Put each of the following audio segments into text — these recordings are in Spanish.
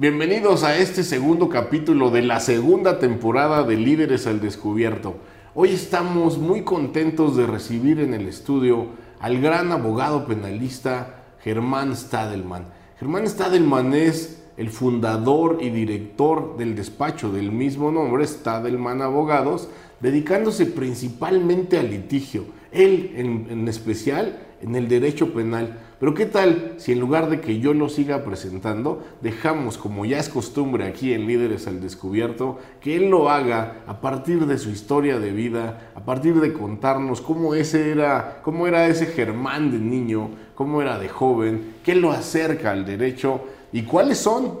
Bienvenidos a este segundo capítulo de la segunda temporada de Líderes al Descubierto. Hoy estamos muy contentos de recibir en el estudio al gran abogado penalista Germán Stadelman. Germán Stadelman es el fundador y director del despacho del mismo nombre, Stadelman Abogados, dedicándose principalmente al litigio, él en, en especial en el derecho penal pero ¿qué tal si en lugar de que yo lo siga presentando, dejamos, como ya es costumbre aquí en Líderes al Descubierto, que él lo haga a partir de su historia de vida, a partir de contarnos cómo, ese era, cómo era ese Germán de niño, cómo era de joven, qué lo acerca al derecho y cuáles son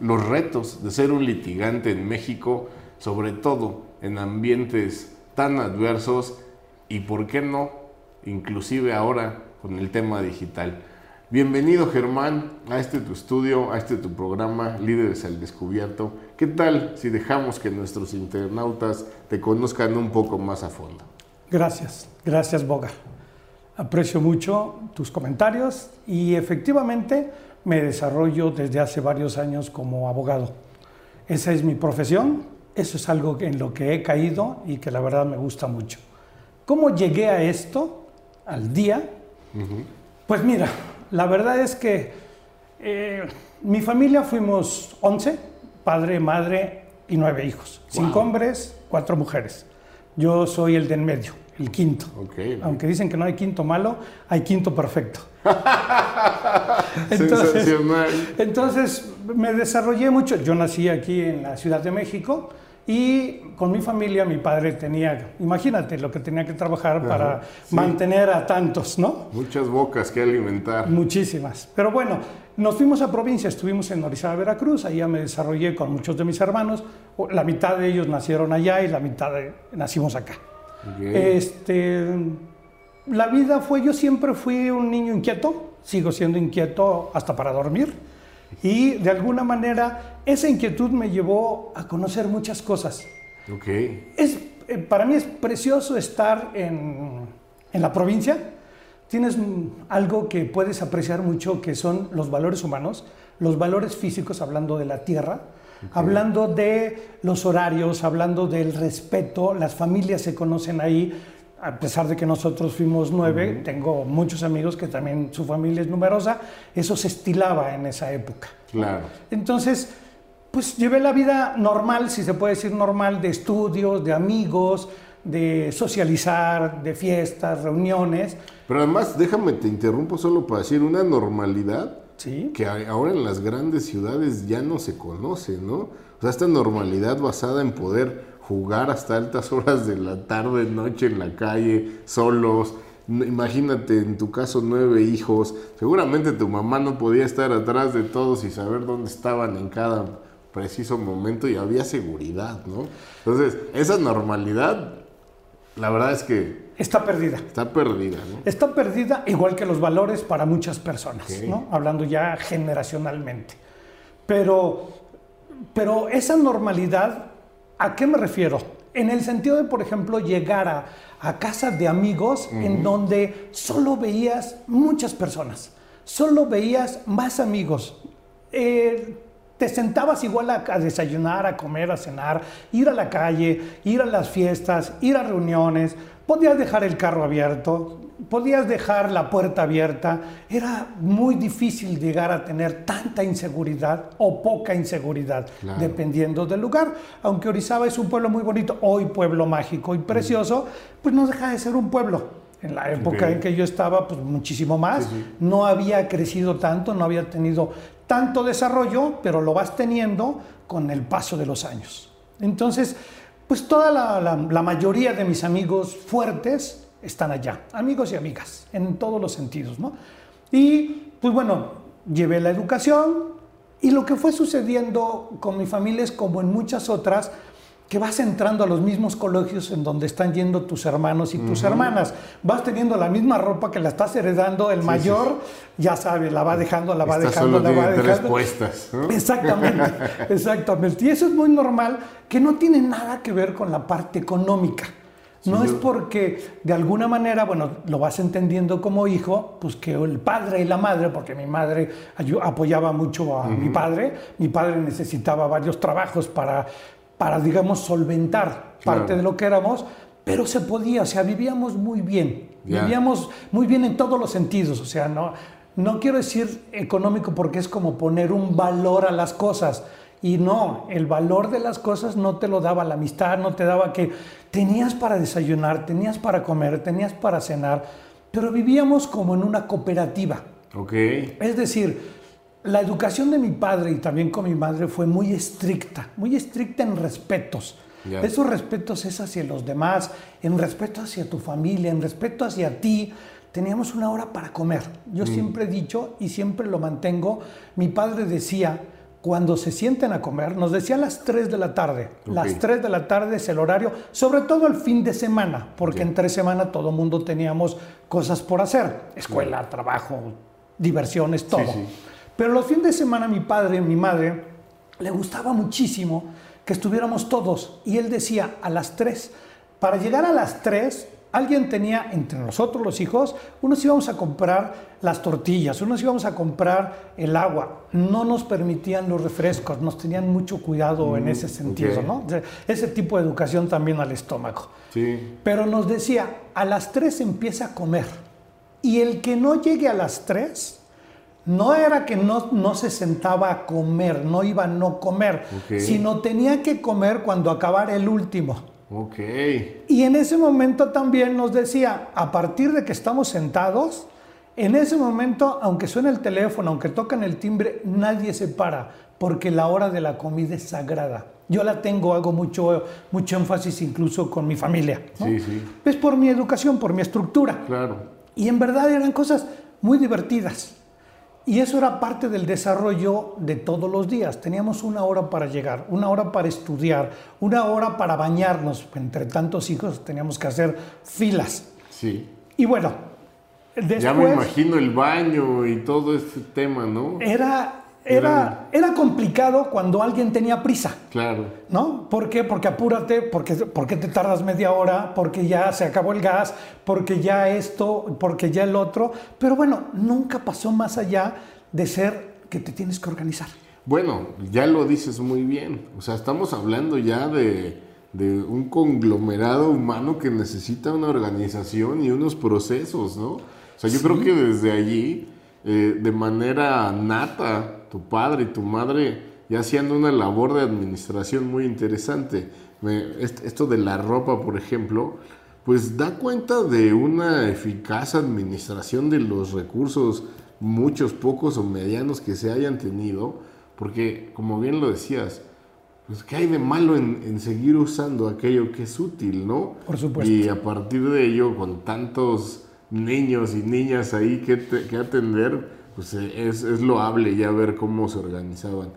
los retos de ser un litigante en México, sobre todo en ambientes tan adversos y, ¿por qué no?, inclusive ahora con el tema digital. Bienvenido Germán a este tu estudio, a este tu programa Líderes al Descubierto. ¿Qué tal si dejamos que nuestros internautas te conozcan un poco más a fondo? Gracias, gracias Boga. Aprecio mucho tus comentarios y efectivamente me desarrollo desde hace varios años como abogado. Esa es mi profesión, eso es algo en lo que he caído y que la verdad me gusta mucho. ¿Cómo llegué a esto? Al día pues mira, la verdad es que eh, mi familia fuimos 11, padre, madre y nueve hijos. Cinco hombres, cuatro mujeres. Yo soy el de en medio, el quinto. Aunque dicen que no hay quinto malo, hay quinto perfecto. entonces, entonces me desarrollé mucho. Yo nací aquí en la Ciudad de México y con mi familia, mi padre tenía, imagínate lo que tenía que trabajar para mantener a tantos, ¿no? Muchas bocas que alimentar. Muchísimas. Pero bueno, nos fuimos a provincia, estuvimos en Orizaba, Veracruz, allá me desarrollé con muchos de mis hermanos. La mitad de ellos nacieron allá y la mitad nacimos acá. Este, la vida fue, yo siempre fui un niño inquieto, sigo siendo inquieto hasta para dormir. Y de alguna manera esa inquietud me llevó a conocer muchas cosas. Okay. Es, eh, para mí es precioso estar en, en, la provincia. Tienes algo que puedes apreciar mucho, que son los valores humanos, los valores físicos, hablando de la tierra, hablando de los horarios, hablando del respeto. Las familias se conocen ahí a pesar de que nosotros fuimos nueve, tengo muchos amigos que también su familia es numerosa, eso se estilaba en esa época. Claro. Entonces, pues llevé la vida normal, si se puede decir normal, de estudios, de amigos, de socializar, de fiestas, reuniones. Pero además, déjame te interrumpo solo para decir una normalidad ¿Sí? que ahora en las grandes ciudades ya no se conoce, ¿no? O sea, esta normalidad basada en poder jugar hasta altas horas de la tarde, noche en la calle, solos. Imagínate en tu caso nueve hijos. Seguramente tu mamá no podía estar atrás de todos y saber dónde estaban en cada preciso momento y había seguridad, ¿no? Entonces, esa normalidad, la verdad es que... Está perdida. Está perdida, ¿no? Está perdida igual que los valores para muchas personas, ¿no? Hablando ya generacionalmente. Pero, pero esa normalidad ¿A qué me refiero? En el sentido de, por ejemplo, llegar a, a casas de amigos en donde solo veías muchas personas, solo veías más amigos. Eh, te sentabas igual a, a, desayunar, a comer, a cenar, ir a la calle, ir a las fiestas, ir a reuniones, podías dejar el carro abierto, podías dejar la puerta abierta, era muy difícil llegar a tener tanta inseguridad o poca inseguridad, dependiendo del lugar. Aunque Orizaba es un pueblo muy bonito, hoy pueblo mágico y precioso, pues no deja de ser un pueblo. En la época en que yo estaba, pues muchísimo más. No había crecido tanto, no había tenido tanto desarrollo, pero lo vas teniendo con el paso de los años. Entonces, pues toda la, la, mayoría de mis amigos fuertes están allá, amigos y amigas, en todos los sentidos, ¿no? Y pues bueno, llevé la educación y lo que fue sucediendo con mi familia es como en muchas otras, que vas entrando a los mismos colegios en donde están yendo tus hermanos y tus hermanas. Vas teniendo la misma ropa que la estás heredando, el mayor, ya sabe, la va dejando, la va dejando, la va dejando. Puestas, Exactamente, exactamente. Y eso es muy normal, que no tiene nada que ver con la parte económica. No es porque de alguna manera, bueno, lo vas entendiendo como hijo, pues que el padre y la madre, porque mi madre apoyaba mucho a mi padre, mi padre necesitaba varios trabajos para, para digamos, solventar parte de lo que éramos, pero se podía, o sea, vivíamos muy bien, vivíamos muy bien en todos los sentidos, o sea, no, no quiero decir económico porque es como poner un valor a las cosas, y no, el valor de las cosas no te lo daba la amistad, no te daba que tenías para desayunar, tenías para comer, tenías para cenar, pero vivíamos como en una cooperativa. Ok. Es decir, la educación de mi padre y también con mi madre fue muy estricta, muy estricta en respetos. Esos respetos es hacia los demás, en respeto hacia tu familia, en respeto hacia ti. Teníamos una hora para comer. Yo mm. siempre he dicho y siempre lo mantengo, mi padre decía, cuando se sienten a comer, nos decía a las 3 de la tarde. Las 3 de la tarde es el horario, sobre todo el fin de semana, porque en tres semanas todo mundo teníamos cosas por hacer, escuela, trabajo, diversiones, todo. Pero los fines de semana mi padre, mi madre, le gustaba muchísimo que estuviéramos todos y él decía a las 3, para llegar a las 3 alguien tenía entre nosotros los hijos, unos íbamos a comprar las tortillas, unos íbamos a comprar el agua, no nos permitían los refrescos, nos tenían mucho cuidado en mm, ese sentido, ¿no? Ese tipo de educación también al estómago. Sí. Pero nos decía, a las 3 empieza a comer y el que no llegue a las 3 no era que no, no, se sentaba a comer, no iba a no comer, sino tenía que comer cuando acabara el último. Ok. Y en ese momento también nos decía, a partir de que estamos sentados, en ese momento, aunque suene el teléfono, aunque tocan el timbre, nadie se para, porque la hora de la comida es sagrada. Yo la tengo, hago mucho, mucho énfasis incluso con mi familia. Sí, sí. Es por mi educación, por mi estructura. Claro. Y en verdad eran cosas muy divertidas. Y eso era parte del desarrollo de todos los días. Teníamos una hora para llegar, una hora para estudiar, una hora para bañarnos. Entre tantos hijos teníamos que hacer filas. Sí. Y bueno, después... Ya me imagino el baño y todo este tema, ¿no? Era, era, era complicado cuando alguien tenía prisa. Claro. ¿No? ¿Por qué? Porque apúrate, porque, porque te tardas media hora, porque ya se acabó el gas, porque ya esto, porque ya el otro. Pero bueno, nunca pasó más allá de ser que te tienes que organizar. Bueno, ya lo dices muy bien. O sea, estamos hablando ya de, de un conglomerado humano que necesita una organización y unos procesos, ¿no? O sea, yo creo que desde allí, eh, de manera nata, tu padre y tu madre ya haciendo una labor de administración muy interesante. esto de la ropa, por ejemplo, pues da cuenta de una eficaz administración de los recursos, muchos, pocos o medianos que se hayan tenido, porque como bien lo decías, pues ¿qué hay de malo en, seguir usando aquello que es útil, no? Por supuesto. Y a partir de ello, con tantos niños y niñas ahí que, que atender, pues eh, es, es loable ya ver cómo se organizaban.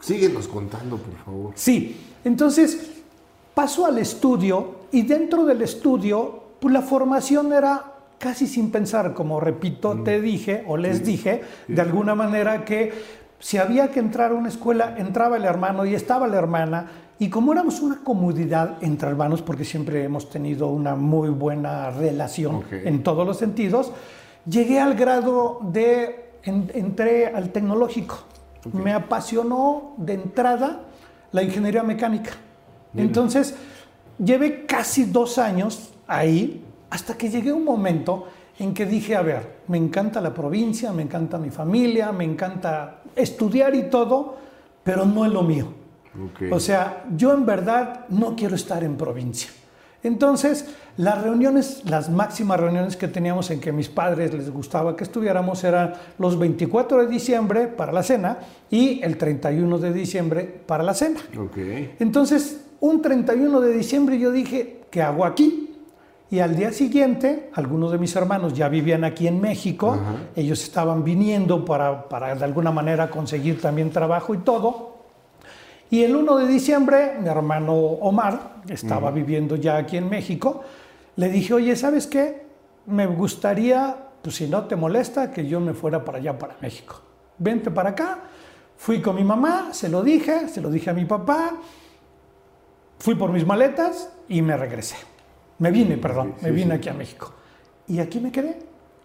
Síguenos contando, por favor. Sí, entonces paso al estudio y dentro del estudio, pues la formación era casi sin pensar, como repito, mm. te dije o les dije, de alguna manera que si había que entrar a una escuela, entraba el hermano y estaba la hermana. Y como éramos una comodidad entre hermanos, porque siempre hemos tenido una muy buena relación en todos los sentidos, llegué al grado de entré al tecnológico. Me apasionó de entrada la ingeniería mecánica. Entonces, llevé casi dos años ahí hasta que llegué a un momento en que dije, a ver, me encanta la provincia, me encanta mi familia, me encanta estudiar y todo, pero no es lo mío. O sea, yo en verdad no quiero estar en provincia. Entonces, las reuniones, las máximas reuniones que teníamos en que mis padres les gustaba que estuviéramos eran los 24 de diciembre para la cena y el 31 de diciembre para la cena. Entonces, un 31 de diciembre yo dije, ¿qué hago aquí? Y al día siguiente, algunos de mis hermanos ya vivían aquí en México, ellos estaban viniendo para, para de alguna manera conseguir también trabajo y todo. Y el 1 de diciembre, mi hermano Omar estaba viviendo ya aquí en México. Le dije, oye, ¿sabes qué? Me gustaría, pues si no te molesta, que yo me fuera para allá, para México. Vente para acá. Fui con mi mamá, se lo dije, se lo dije a mi papá. Fui por mis maletas y me regresé. Me vine, perdón, me vine aquí a México. Y aquí me quedé.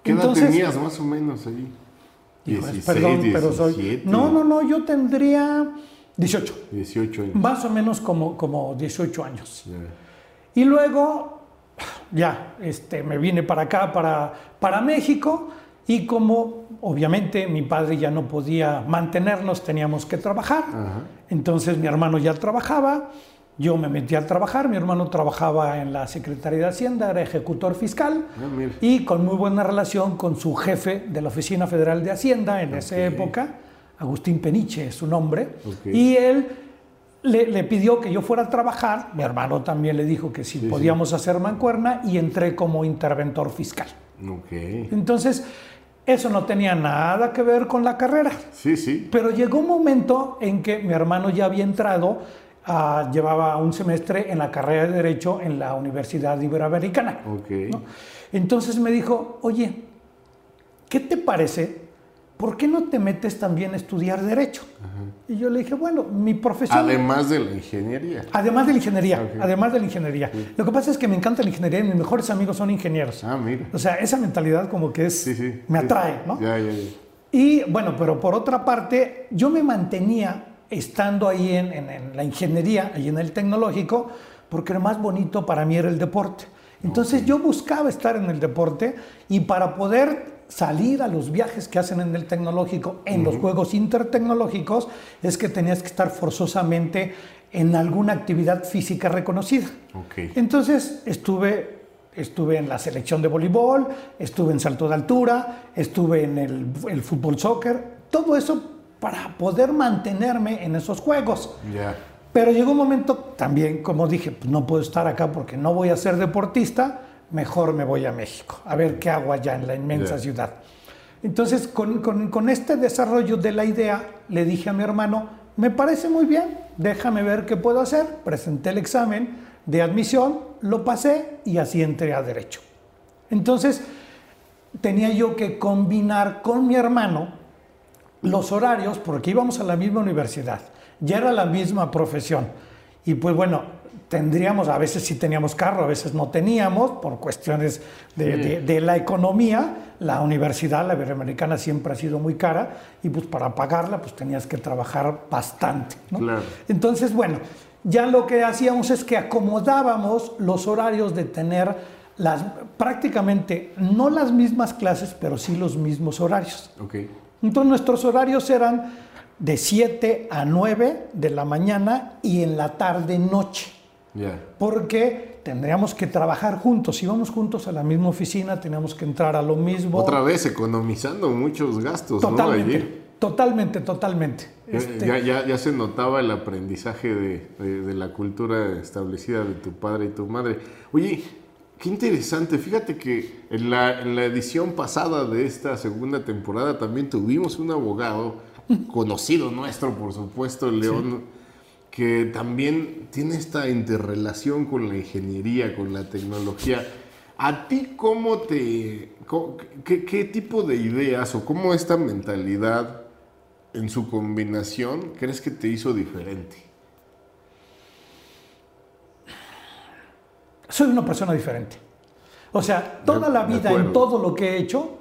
¿Qué edad tenías más o menos ahí? 16, perdón, pero soy... No, no, no, yo tendría 18. 18 años. Más o menos como, como 18 años. Y luego, ya, este, me vine para acá, para, para México, y como obviamente mi padre ya no podía mantenernos, teníamos que trabajar. Entonces mi hermano ya trabajaba, yo me metí a trabajar, mi hermano trabajaba en la Secretaría de Hacienda, era ejecutor fiscal ah, y con muy buena relación con su jefe de la Oficina Federal de Hacienda en esa época, Agustín Peniche es su nombre, y él le, pidió que yo fuera a trabajar, mi hermano también le dijo que si podíamos hacer mancuerna y entré como interventor fiscal. Entonces, eso no tenía nada que ver con la carrera. Sí, sí. Pero llegó un momento en que mi hermano ya había entrado, llevaba un semestre en la carrera de Derecho en la Universidad Iberoamericana. Okay. Entonces me dijo, oye, ¿qué te parece ¿por qué no te metes también a estudiar Derecho? Y yo le dije, bueno, mi profesión... Además de la ingeniería. Además de la ingeniería, además de la ingeniería. Lo que pasa es que me encanta la ingeniería y mis mejores amigos son ingenieros. Ah, mira. O sea, esa mentalidad como que es... Sí, sí, me atrae, ¿no? Ya, ya, ya. Y bueno, pero por otra parte, yo me mantenía estando ahí en, en, la ingeniería, ahí en el tecnológico, porque lo más bonito para mí era el deporte. Entonces yo buscaba estar en el deporte y para poder salir a los viajes que hacen en el tecnológico, en los juegos intertecnológicos, es que tenías que estar forzosamente en alguna actividad física reconocida. Entonces estuve, estuve en la selección de voleibol, estuve en salto de altura, estuve en el, fútbol soccer, todo eso para poder mantenerme en esos juegos. Pero llegó un momento también, como dije, pues no puedo estar acá porque no voy a ser deportista mejor me voy a México, a ver qué hago allá en la inmensa ciudad. Entonces, con, con, este desarrollo de la idea, le dije a mi hermano, me parece muy bien, déjame ver qué puedo hacer. Presenté el examen de admisión, lo pasé y así entré a derecho. Entonces, tenía yo que combinar con mi hermano los horarios, porque íbamos a la misma universidad, ya era la misma profesión. Y pues bueno, tendríamos, a veces sí teníamos carro, a veces no teníamos, por cuestiones de, la economía. La universidad, la iberoamericana, siempre ha sido muy cara y pues para pagarla pues tenías que trabajar bastante. Entonces, bueno, ya lo que hacíamos es que acomodábamos los horarios de tener las, prácticamente no las mismas clases, pero sí los mismos horarios. Entonces nuestros horarios eran de 7 a 9 de la mañana y en la tarde noche. Porque tendríamos que trabajar juntos. Si vamos juntos a la misma oficina, teníamos que entrar a lo mismo. Otra vez economizando muchos gastos, totalmente, ¿no? Totalmente, totalmente. Este ya, ya, se notaba el aprendizaje de, de, la cultura establecida de tu padre y tu madre. Oye, qué interesante. Fíjate que en la, en la edición pasada de esta segunda temporada también tuvimos un abogado conocido nuestro, por supuesto, León que también tiene esta interrelación con la ingeniería, con la tecnología. ¿A ti cómo te... qué, tipo de ideas o cómo esta mentalidad en su combinación crees que te hizo diferente? Soy una persona diferente. O sea, toda la vida en todo lo que he hecho,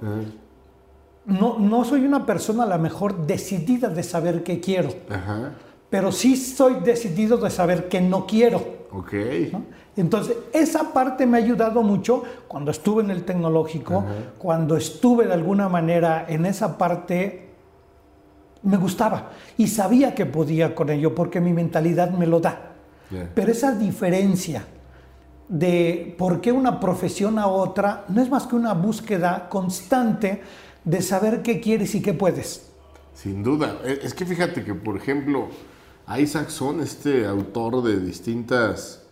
no, no soy una persona a lo mejor decidida de saber qué quiero. Ajá pero sí soy decidido de saber que no quiero. Ok. Entonces, esa parte me ha ayudado mucho cuando estuve en el tecnológico, cuando estuve de alguna manera en esa parte, me gustaba y sabía que podía con ello porque mi mentalidad me lo da. Pero esa diferencia de por qué una profesión a otra no es más que una búsqueda constante de saber qué quieres y qué puedes. Sin duda. E, es que fíjate que, por ejemplo, Isaac Son, este autor de distintas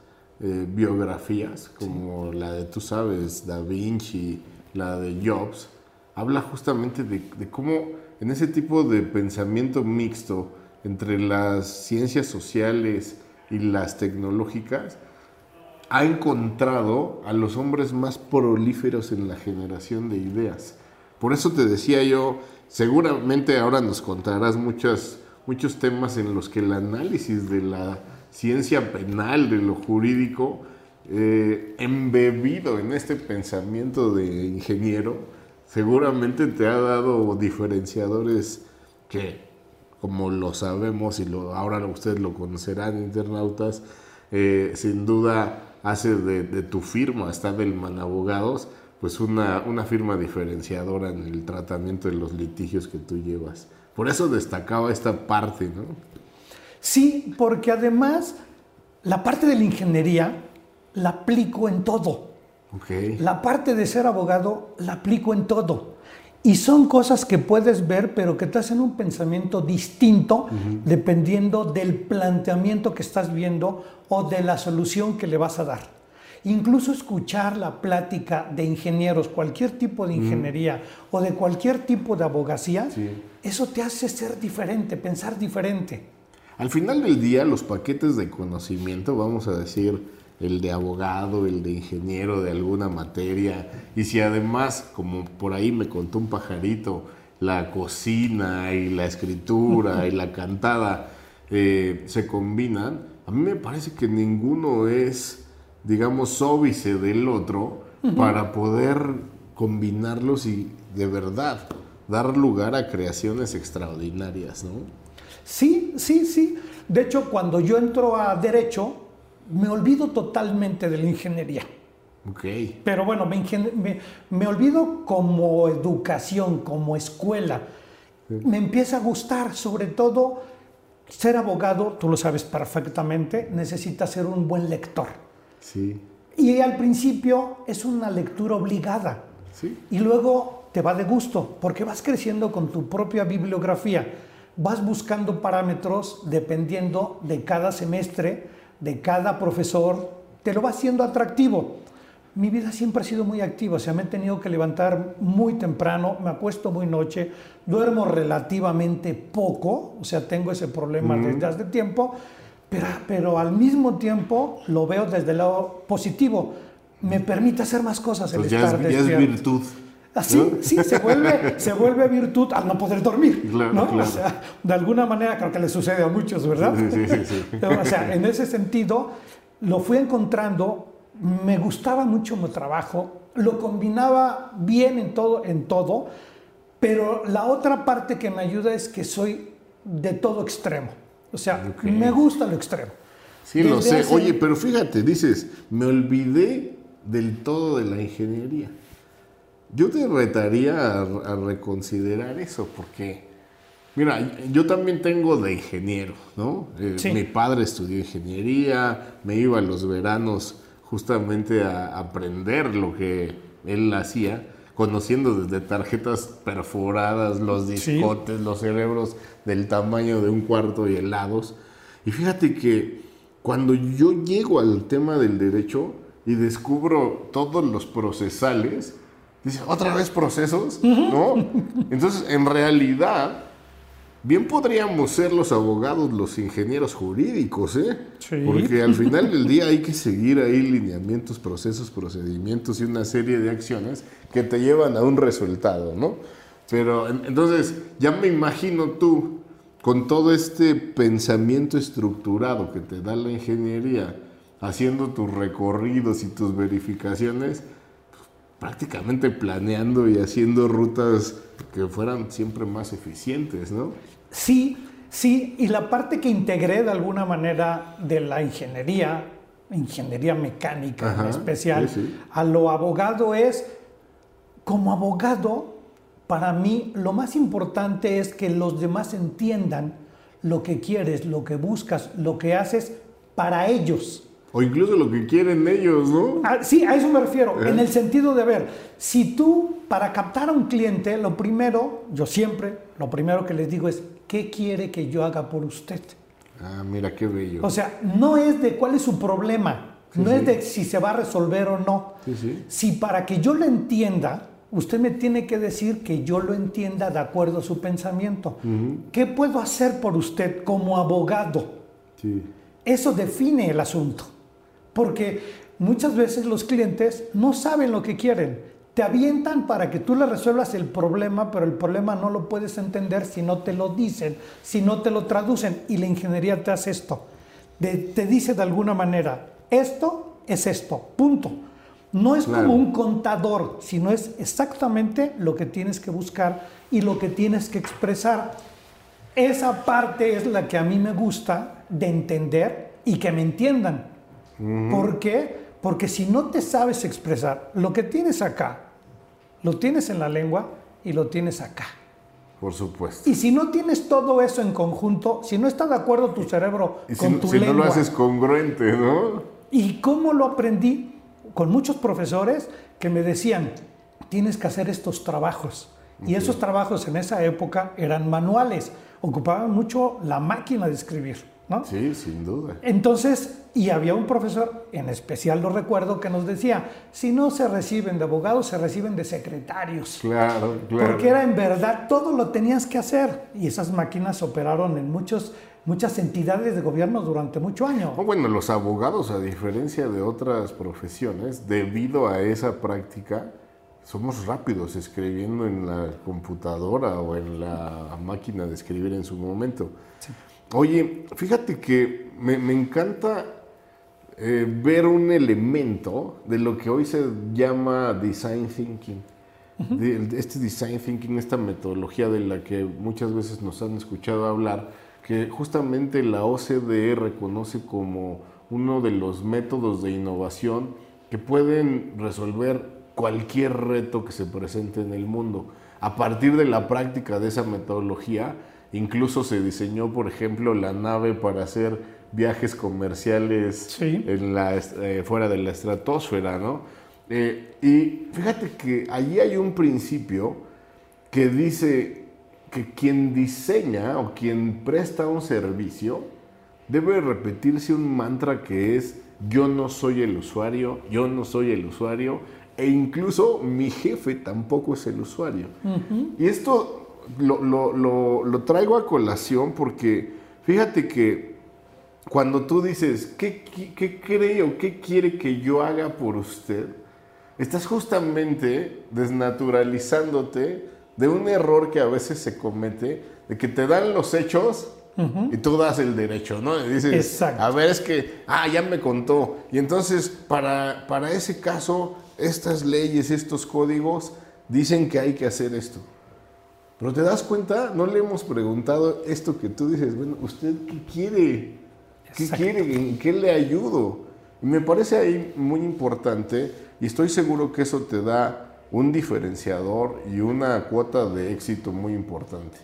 eh, biografías, como la de, tú sabes, Da Vinci, la de Jobs, habla justamente de, cómo en ese tipo de pensamiento mixto entre las ciencias sociales y las tecnológicas, ha encontrado a los hombres más prolíferos en la generación de ideas. Por eso te decía yo, seguramente ahora nos contarás muchas muchos temas en los que el análisis de la ciencia penal, de lo jurídico, eh, embebido en este pensamiento de ingeniero, seguramente te ha dado diferenciadores que, como lo sabemos y lo, ahora ustedes lo conocerán, internautas, eh, sin duda hace de, tu firma, está del Abogados, pues una, una firma diferenciadora en el tratamiento de los litigios que tú llevas. Por eso destacaba esta parte, ¿no? Sí, porque además la parte de la ingeniería la aplico en todo. La parte de ser abogado la aplico en todo. Y son cosas que puedes ver, pero que te hacen un pensamiento distinto dependiendo del planteamiento que estás viendo o de la solución que le vas a dar. Incluso escuchar la plática de ingenieros, cualquier tipo de ingeniería o de cualquier tipo de abogacía, eso te hace ser diferente, pensar diferente. Al final del día, los paquetes de conocimiento, vamos a decir, el de abogado, el de ingeniero de alguna materia, y si además, como por ahí me contó un pajarito, la cocina y la escritura y la cantada eh, se combinan, a mí me parece que ninguno es, digamos, óbice del otro para poder combinarlos y de verdad dar lugar a creaciones extraordinarias, ¿no? Sí, sí, sí. De hecho, cuando yo entro a Derecho, me olvido totalmente de la ingeniería. Okay. Pero bueno, me, olvido como educación, como escuela. Me empieza a gustar, sobre todo ser abogado, tú lo sabes perfectamente, necesita ser un buen lector. Sí. Y al principio es una lectura obligada. Sí. Y luego te va de gusto, porque vas creciendo con tu propia bibliografía. Vas buscando parámetros dependiendo de cada semestre de cada profesor, te lo va haciendo atractivo. Mi vida siempre ha sido muy activa, o sea, me he tenido que levantar muy temprano, me acuesto muy noche, duermo relativamente poco, o sea, tengo ese problema desde hace tiempo, pero, pero al mismo tiempo lo veo desde el lado positivo. Me permite hacer más cosas el estar ya es, ya es virtud. Así, sí, se vuelve, se vuelve virtud al no poder dormir. ¿no? O sea, de alguna manera creo que le sucede a muchos, ¿verdad? Sí, sí, sí, o sea, en ese sentido, lo fui encontrando, me gustaba mucho mi trabajo, lo combinaba bien en todo, en todo, pero la otra parte que me ayuda es que soy de todo extremo. O sea, me gusta lo extremo. Sí, lo sé. Oye, pero fíjate, dices, me olvidé del todo de la ingeniería. Yo te retaría a, reconsiderar eso, porque, mira, yo también tengo de ingeniero, ¿no? Eh, mi padre estudió ingeniería, me iba a los veranos justamente a aprender lo que él hacía, conociendo desde tarjetas perforadas, los discotes, los cerebros del tamaño de un cuarto y helados. Y fíjate que cuando yo llego al tema del derecho y descubro todos los procesales, Dice, otra vez procesos, ¿no? Entonces, en realidad, bien podríamos ser los abogados, los ingenieros jurídicos, ¿eh? Sí. Porque al final del día hay que seguir ahí lineamientos, procesos, procedimientos y una serie de acciones que te llevan a un resultado, ¿no? Pero entonces, ya me imagino tú, con todo este pensamiento estructurado que te da la ingeniería, haciendo tus recorridos y tus verificaciones, prácticamente planeando y haciendo rutas que fueran siempre más eficientes, ¿no? Sí, sí, y la parte que integré de alguna manera de la ingeniería, ingeniería mecánica en especial, a lo abogado es, como abogado, para mí lo más importante es que los demás entiendan lo que quieres, lo que buscas, lo que haces para ellos. O incluso lo que quieren ellos, ¿no? Ah, sí, a eso me refiero, en el sentido de ver, si tú para captar a un cliente, lo primero, yo siempre, lo primero que les digo es, ¿qué quiere que yo haga por usted? Ah, mira qué bello. O sea, no es de cuál es su problema, no es de si se va a resolver o no. Sí, si para que yo lo entienda, usted me tiene que decir que yo lo entienda de acuerdo a su pensamiento. ¿Qué puedo hacer por usted como abogado? Sí. Eso define el asunto. Porque muchas veces los clientes no saben lo que quieren. Te avientan para que tú le resuelvas el problema, pero el problema no lo puedes entender si no te lo dicen, si no te lo traducen. Y la ingeniería te hace esto. te dice de alguna manera, esto es esto, punto. No es como un contador, sino es exactamente lo que tienes que buscar y lo que tienes que expresar. Esa parte es la que a mí me gusta de entender y que me entiendan. ¿Por qué? Porque si no te sabes expresar, lo que tienes acá, lo tienes en la lengua y lo tienes acá. Por supuesto. Y si no tienes todo eso en conjunto, si no está de acuerdo tu cerebro con tu si lengua. Si no lo haces congruente, ¿no? ¿Y cómo lo aprendí? Con muchos profesores que me decían, tienes que hacer estos trabajos. Y esos trabajos en esa época eran manuales, ocupaban mucho la máquina de escribir. ¿No? Sí, sin duda. Entonces, y había un profesor, en especial lo recuerdo, que nos decía, si no se reciben de abogados, se reciben de secretarios. Claro, claro. Porque era en verdad, todo lo tenías que hacer. Y esas máquinas operaron en muchos, muchas entidades de gobierno durante mucho año. Oh, bueno, los abogados, a diferencia de otras profesiones, debido a esa práctica, somos rápidos escribiendo en la computadora o en la máquina de escribir en su momento. Oye, fíjate que me, encanta eh, ver un elemento de lo que hoy se llama design thinking. este design thinking, esta metodología de la que muchas veces nos han escuchado hablar, que justamente la OCDE reconoce como uno de los métodos de innovación que pueden resolver cualquier reto que se presente en el mundo. A partir de la práctica de esa metodología, Incluso se diseñó, por ejemplo, la nave para hacer viajes comerciales en la, eh, fuera de la estratosfera, ¿no? Eh, y fíjate que allí hay un principio que dice que quien diseña o quien presta un servicio debe repetirse un mantra que es yo no soy el usuario, yo no soy el usuario, e incluso mi jefe tampoco es el usuario. Y esto lo, traigo a colación porque fíjate que cuando tú dices, ¿qué, qué, cree o qué quiere que yo haga por usted? Estás justamente desnaturalizándote de un error que a veces se comete, de que te dan los hechos y tú das el derecho, ¿no? Y dices, a ver, es que, ah, ya me contó. Y entonces, para, para ese caso, estas leyes, estos códigos dicen que hay que hacer esto. Pero te das cuenta, no le hemos preguntado esto que tú dices, bueno, ¿usted qué quiere? ¿Qué quiere? ¿En qué le ayudo? Y me parece ahí muy importante y estoy seguro que eso te da un diferenciador y una cuota de éxito muy importante.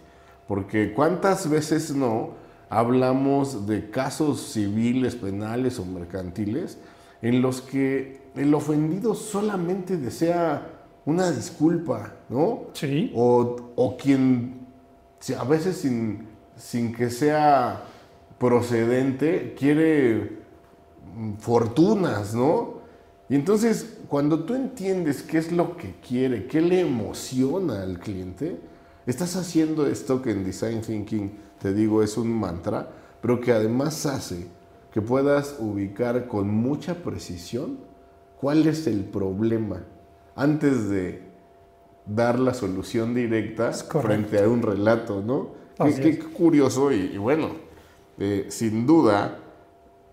Porque cuántas veces no hablamos de casos civiles, penales o mercantiles en los que el ofendido solamente desea una disculpa, ¿no? Sí. O, o quien, a veces sin, sin que sea procedente, quiere fortunas, ¿no? Y entonces, cuando tú entiendes qué es lo que quiere, qué le emociona al cliente, estás haciendo esto que en Design Thinking, te digo, es un mantra, pero que además hace que puedas ubicar con mucha precisión cuál es el problema antes de dar la solución directa frente a un relato, ¿no? Qué, curioso y, bueno, eh, sin duda,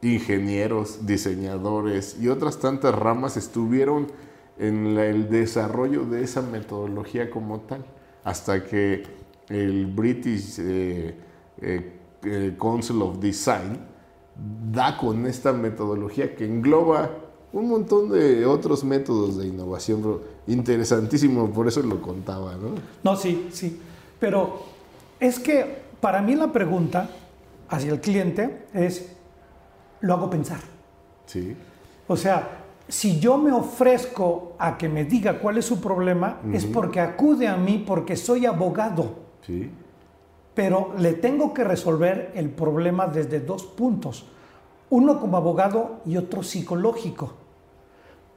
ingenieros, diseñadores y otras tantas ramas estuvieron en el desarrollo de esa metodología como tal, hasta que el British eh, eh, Council of Design da con esta metodología que engloba un montón de otros métodos de innovación interesantísimo, por eso lo contaba, ¿no? No, sí, sí. Pero es que para mí la pregunta hacia el cliente es, lo hago pensar. Sí. O sea, si yo me ofrezco a que me diga cuál es su problema, es porque acude a mí porque soy abogado. Sí. Pero le tengo que resolver el problema desde dos puntos. Uno como abogado y otro psicológico.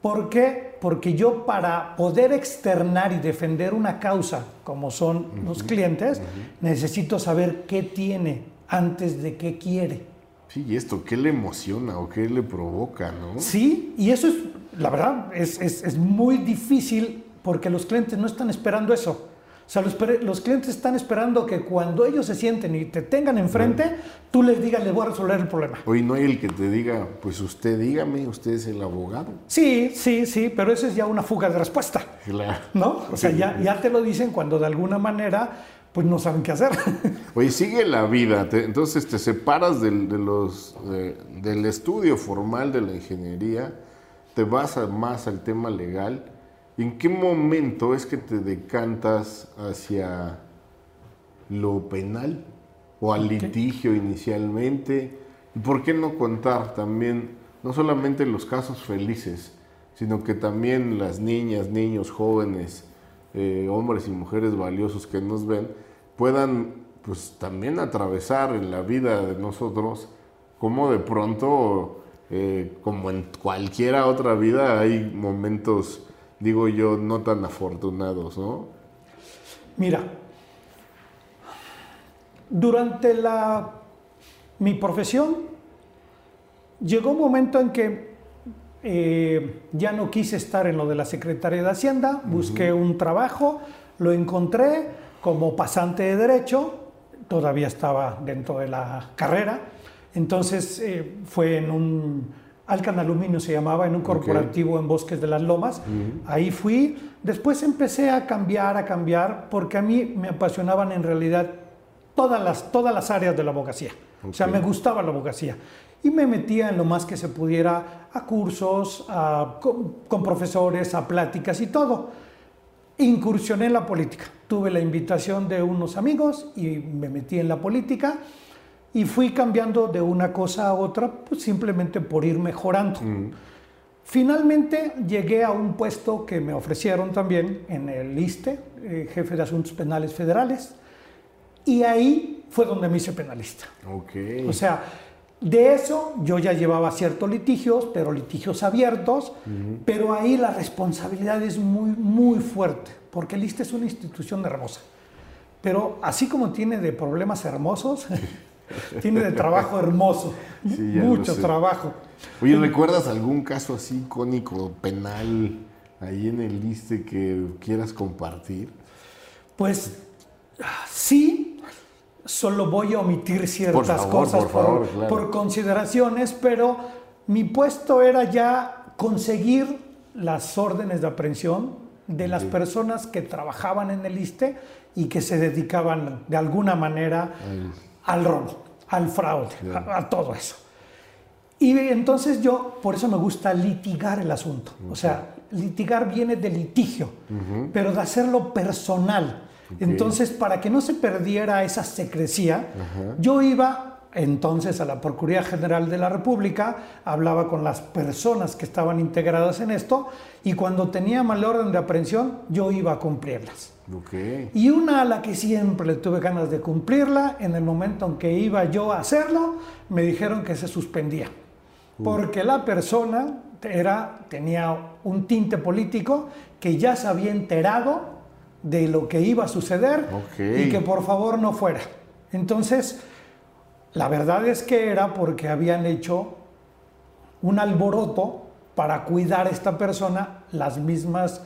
¿Por qué? Porque yo para poder externar y defender una causa, como son los clientes, necesito saber qué tiene antes de qué quiere. Sí, y esto, ¿qué le emociona o qué le provoca, no? Sí, y eso es, la verdad, es, es muy difícil porque los clientes no están esperando eso. O sea, los, los, clientes están esperando que cuando ellos se sienten y te tengan enfrente, tú les digas, les voy a resolver el problema. Hoy no hay el que te diga, pues usted dígame, usted es el abogado. Sí, sí, sí, pero eso es ya una fuga de respuesta. Claro. ¿No? O sea, ya, ya te lo dicen cuando de alguna manera pues no saben qué hacer. Oye, sigue la vida, entonces te separas del, de los, del estudio formal de la ingeniería, te vas más al tema legal ¿En qué momento es que te decantas hacia lo penal o al litigio inicialmente? ¿Y por qué no contar también, no solamente los casos felices, sino que también las niñas, niños, jóvenes, eh, hombres y mujeres valiosos que nos ven, puedan pues también atravesar en la vida de nosotros como de pronto, eh, como en cualquiera otra vida, hay momentos digo yo, no tan afortunados, ¿no? Mira, durante la, mi profesión llegó un momento en que eh, ya no quise estar en lo de la Secretaría de Hacienda, busqué un trabajo, lo encontré como pasante de Derecho, todavía estaba dentro de la carrera, entonces eh, fue en un Alcan Aluminio se llamaba, en un corporativo en Bosques de las Lomas. Ahí fui. Después empecé a cambiar, a cambiar, porque a mí me apasionaban en realidad todas las, todas las áreas de la abogacía. O sea, me gustaba la abogacía. Y me metía en lo más que se pudiera a cursos, con, profesores, a pláticas y todo. Incursioné en la política. Tuve la invitación de unos amigos y me metí en la política y fui cambiando de una cosa a otra pues simplemente por ir mejorando. Mm. Finalmente llegué a un puesto que me ofrecieron también en el ISTE, eh, jefe de Asuntos Penales Federales, y ahí fue donde me hice penalista. Okay. O sea, de eso yo ya llevaba ciertos litigios, pero litigios abiertos, pero ahí la responsabilidad es muy, muy fuerte, porque el ISTE es una institución hermosa. Pero así como tiene de problemas hermosos, Tiene de trabajo hermoso. Mucho trabajo. Oye, ¿recuerdas algún caso así icónico, penal, ahí en el liste que quieras compartir? Pues sí, solo voy a omitir ciertas cosas por, consideraciones, pero mi puesto era ya conseguir las órdenes de aprehensión de las personas que trabajaban en el ISTE y que se dedicaban de alguna manera al robo, al fraude, a, todo eso. Y entonces yo, por eso me gusta litigar el asunto. O sea, litigar viene de litigio, pero de hacerlo personal. Entonces, para que no se perdiera esa secrecía, yo iba entonces a la Procuraduría General de la República, hablaba con las personas que estaban integradas en esto y cuando tenía mal orden de aprehensión yo iba a cumplirlas. Y una a la que siempre tuve ganas de cumplirla, en el momento en que iba yo a hacerlo, me dijeron que se suspendía. Porque la persona era, tenía un tinte político que ya se había enterado de lo que iba a suceder y que por favor no fuera. Entonces, la verdad es que era porque habían hecho un alboroto para cuidar a esta persona las mismas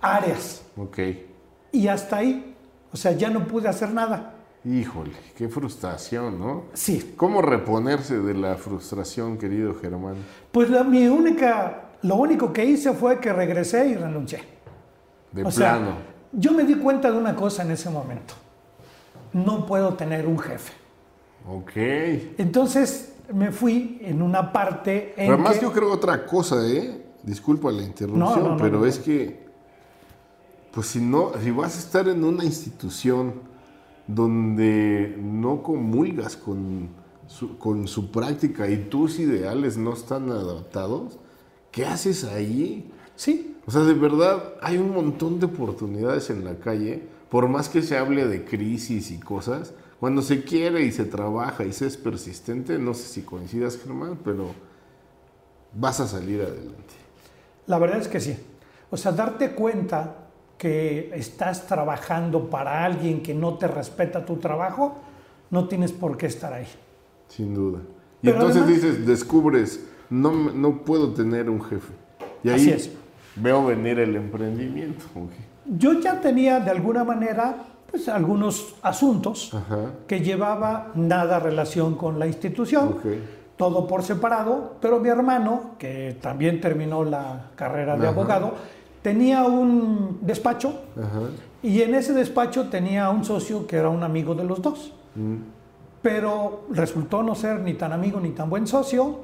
áreas. Ok. Y hasta ahí. O sea, ya no pude hacer nada. Híjole, qué frustración, ¿no? Sí. ¿Cómo reponerse de la frustración, querido Germán? Pues la, mi única, lo único que hice fue que regresé y renuncié. De plano. yo me di cuenta de una cosa en ese momento. No puedo tener un jefe. Ok. Entonces me fui en una parte. En además, yo creo otra cosa, ¿eh? Disculpa la interrupción, pero es que, pues si no, si vas a estar en una institución donde no comulgas con su, con su práctica y tus ideales no están adaptados, ¿qué haces ahí? Sí. O sea, de verdad, hay un montón de oportunidades en la calle, por más que se hable de crisis y cosas, cuando se quiere y se trabaja y se es persistente, no sé si coincidas, Germán, pero vas a salir adelante. La verdad es que sí. O sea, darte cuenta que estás trabajando para alguien que no te respeta tu trabajo, no tienes por qué estar ahí. Sin duda. Y entonces dices, descubres, no, no puedo tener un jefe. Y ahí veo venir el emprendimiento. yo ya tenía de alguna manera pues, algunos asuntos que llevaba nada relación con la institución, todo por separado, pero mi hermano, que también terminó la carrera de abogado, tenía un despacho y en ese despacho tenía un socio que era un amigo de los dos. Mm. Pero resultó no ser ni tan amigo ni tan buen socio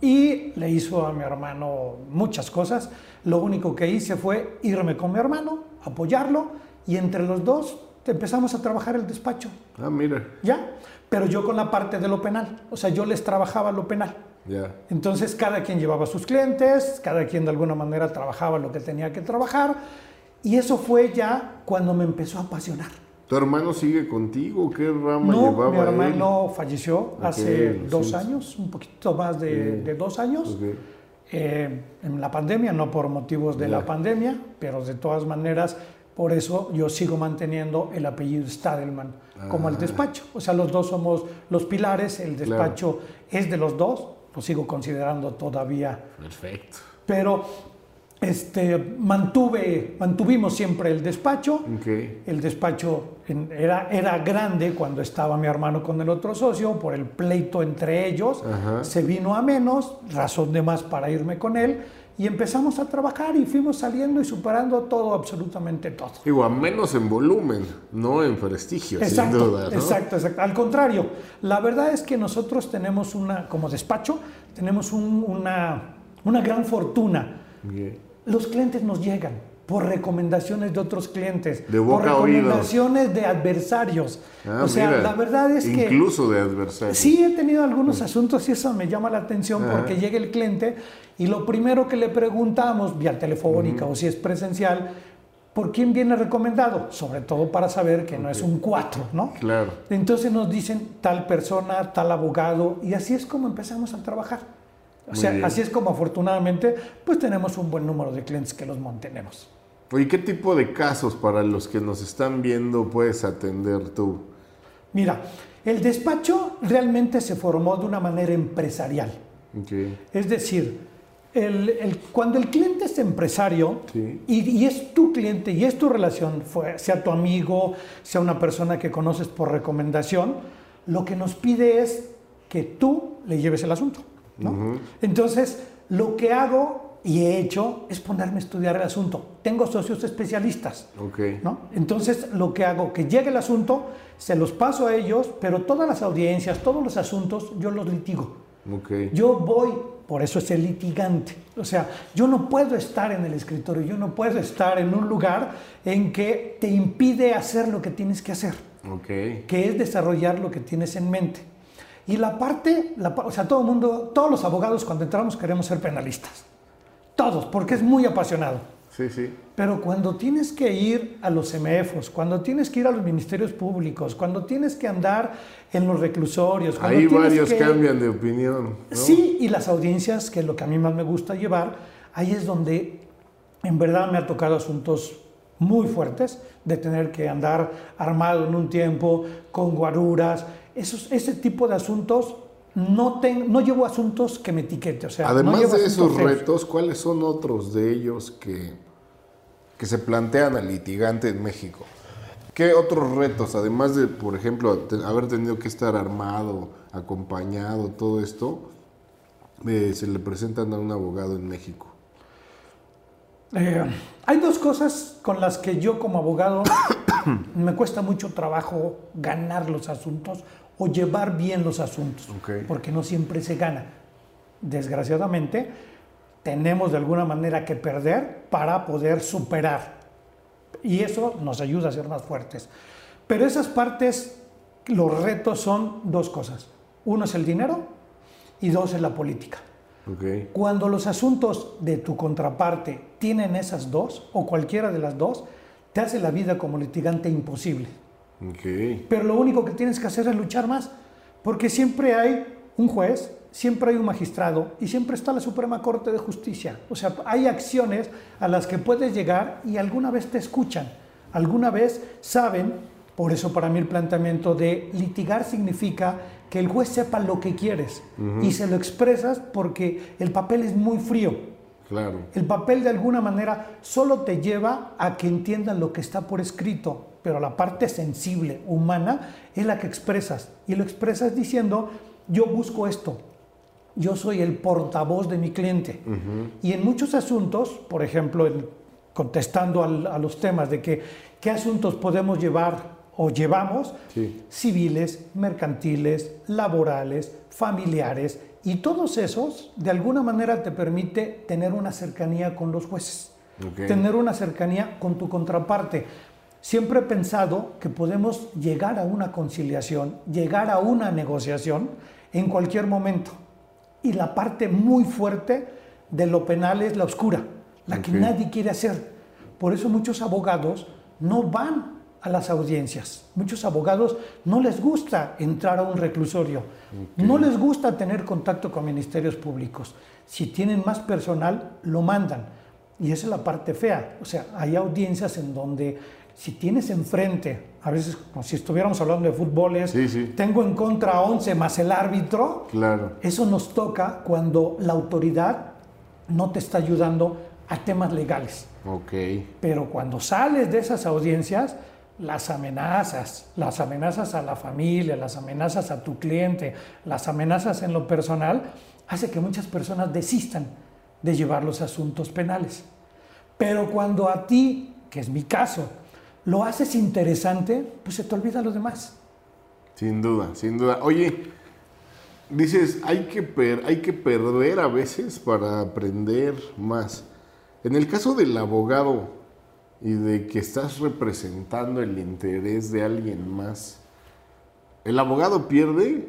y le hizo a mi hermano muchas cosas. Lo único que hice fue irme con mi hermano, apoyarlo y entre los dos empezamos a trabajar el despacho. Ah, mira. ¿Ya? Pero yo con la parte de lo penal. O sea, yo les trabajaba lo penal. Ya. Entonces, cada quien llevaba sus clientes, cada quien de alguna manera trabajaba lo que tenía que trabajar. Y eso fue ya cuando me empezó a apasionar. ¿Tu hermano sigue contigo? ¿Qué rama no, llevaba? Mi hermano falleció hace dos años, un poquito más de, dos años. Eh, en la pandemia, no por motivos de la pandemia, pero de todas maneras por eso yo sigo manteniendo el apellido Stadelman como el ah. despacho. O sea, los dos somos los pilares, el despacho es de los dos, lo sigo considerando todavía. Perfecto. Pero este, mantuve, mantuvimos siempre el despacho. El despacho era, era grande cuando estaba mi hermano con el otro socio, por el pleito entre ellos. Se vino a menos, razón de más para irme con él y empezamos a trabajar y fuimos saliendo y superando todo, absolutamente todo. Digo, a menos en volumen, no en prestigio, exacto, sin duda. Exacto, exacto. Al contrario, la verdad es que nosotros tenemos una, como despacho, tenemos una, una gran fortuna. Los clientes nos llegan por recomendaciones de otros clientes, de por recomendaciones de adversarios. Ah, o sea, la verdad es que... Incluso de adversarios. Sí, he tenido algunos asuntos y eso me llama la atención porque llega el cliente y lo primero que le preguntamos, vía telefónica o si es presencial, ¿por quién viene recomendado? Sobre todo para saber que no es un cuatro, ¿no? Claro. Entonces nos dicen tal persona, tal abogado y así es como empezamos a trabajar. O sea, así es como afortunadamente pues tenemos un buen número de clientes que los mantenemos. ¿Y ¿qué tipo de casos para los que nos están viendo puedes atender tú? Mira, el despacho realmente se formó de una manera empresarial. Es decir, el, cuando el cliente es empresario y, es tu cliente y es tu relación, sea tu amigo, sea una persona que conoces por recomendación, lo que nos pide es que tú le lleves el asunto. Entonces, lo que hago y he hecho es ponerme a estudiar el asunto. Tengo socios especialistas. ¿no? Entonces, lo que hago, que llegue el asunto, se los paso a ellos, pero todas las audiencias, todos los asuntos, yo los litigo. Yo voy, por eso es el litigante. O sea, yo no puedo estar en el escritorio, yo no puedo estar en un lugar en que te impide hacer lo que tienes que hacer. Que es desarrollar lo que tienes en mente. Y la parte, o sea, todo el mundo, todos los abogados cuando entramos queremos ser penalistas. Todos, porque es muy apasionado. Sí, sí. Pero cuando tienes que ir a los CMFs, cuando tienes que ir a los ministerios públicos, cuando tienes que andar en los reclusorios. Ahí varios cambian de opinión. Sí, y las audiencias, que es lo que a mí más me gusta llevar, ahí es donde en verdad me ha tocado asuntos muy fuertes, de tener que andar armado en un tiempo, con guaruras, esos, ese tipo de asuntos no, no llevo asuntos que me etiquete. O sea, Además de esos retos, ¿cuáles son otros de ellos que, que se plantean al litigante en México? ¿Qué otros retos, además de, por ejemplo, haber tenido que estar armado, acompañado, todo esto, eh, se le presentan a un abogado en México? Eh, hay dos cosas con las que yo como abogado me cuesta mucho trabajo ganar los asuntos o llevar bien los asuntos, porque no siempre se gana. Desgraciadamente, tenemos de alguna manera que perder para poder superar. Y eso nos ayuda a ser más fuertes. Pero esas partes, los retos son dos cosas. Uno es el dinero y dos es la política. Cuando los asuntos de tu contraparte tienen esas dos, o cualquiera de las dos, te hace la vida como litigante imposible. Pero lo único que tienes que hacer es luchar más, porque siempre hay un juez, siempre hay un magistrado y siempre está la Suprema Corte de Justicia. O sea, hay acciones a las que puedes llegar y alguna vez te escuchan, alguna vez saben, por eso para mí el planteamiento de litigar significa que el juez sepa lo que quieres y se lo expresas porque el papel es muy frío. Claro. El papel de alguna manera solo te lleva a que entiendan lo que está por escrito, pero la parte sensible, humana, es la que expresas. Y lo expresas diciendo, yo busco esto, yo soy el portavoz de mi cliente. Y en muchos asuntos, por ejemplo, contestando a los temas de que, qué asuntos podemos llevar o llevamos, civiles, mercantiles, laborales, familiares, y todos esos, de alguna manera, te permite tener una cercanía con los jueces, tener una cercanía con tu contraparte. Siempre he pensado que podemos llegar a una conciliación, llegar a una negociación en cualquier momento. Y la parte muy fuerte de lo penal es la oscura, la que nadie quiere hacer. Por eso muchos abogados no van a las audiencias. Muchos abogados no les gusta entrar a un reclusorio, no les gusta tener contacto con ministerios públicos. Si tienen más personal, lo mandan. Y esa es la parte fea. O sea, hay audiencias en donde si tienes enfrente, a veces como si estuviéramos hablando de fútboles, tengo en contra 11 más el árbitro, claro. eso nos toca cuando la autoridad no te está ayudando a temas legales. Okay. Pero cuando sales de esas audiencias, las amenazas, las amenazas a la familia, las amenazas a tu cliente, las amenazas en lo personal, hace que muchas personas desistan de llevar los asuntos penales. Pero cuando a ti, que es mi caso, lo haces interesante, pues se te olvida lo demás. Sin duda, sin duda. Oye, dices, hay que, hay que perder a veces para aprender más. En el caso del abogado, y de que estás representando el interés de alguien más, ¿el abogado pierde?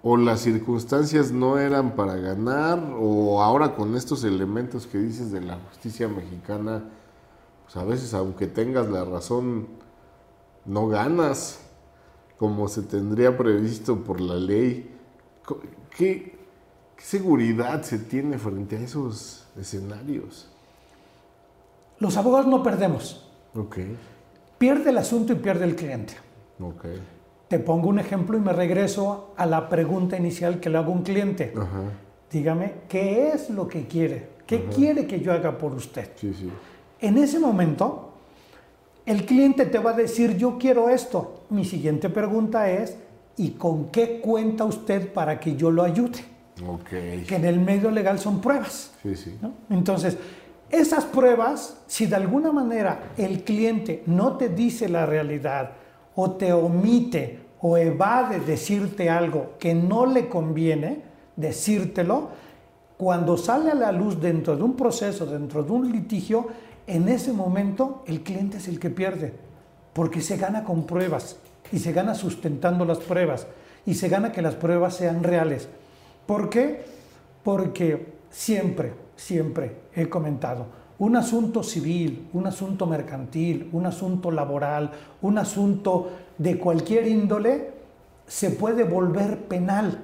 ¿O las circunstancias no eran para ganar? ¿O ahora con estos elementos que dices de la justicia mexicana, pues a veces aunque tengas la razón, no ganas como se tendría previsto por la ley? ¿Qué, qué seguridad se tiene frente a esos escenarios? Los abogados no perdemos. Okay. Pierde el asunto y pierde el cliente. Okay. Te pongo un ejemplo y me regreso a la pregunta inicial que le hago a un cliente. Dígame, ¿qué es lo que quiere? ¿Qué quiere que yo haga por usted? Sí, sí. En ese momento, el cliente te va a decir, yo quiero esto. Mi siguiente pregunta es, ¿y con qué cuenta usted para que yo lo ayude? Okay. Que en el medio legal son pruebas. Sí, sí. Entonces, esas pruebas, si de alguna manera el cliente no te dice la realidad o te omite o evade decirte algo que no le conviene decírtelo, cuando sale a la luz dentro de un proceso, dentro de un litigio, en ese momento el cliente es el que pierde, porque se gana con pruebas y se gana sustentando las pruebas y se gana que las pruebas sean reales. ¿Por qué? Porque siempre siempre he comentado, un asunto civil, un asunto mercantil, un asunto laboral, un asunto de cualquier índole, se puede volver penal.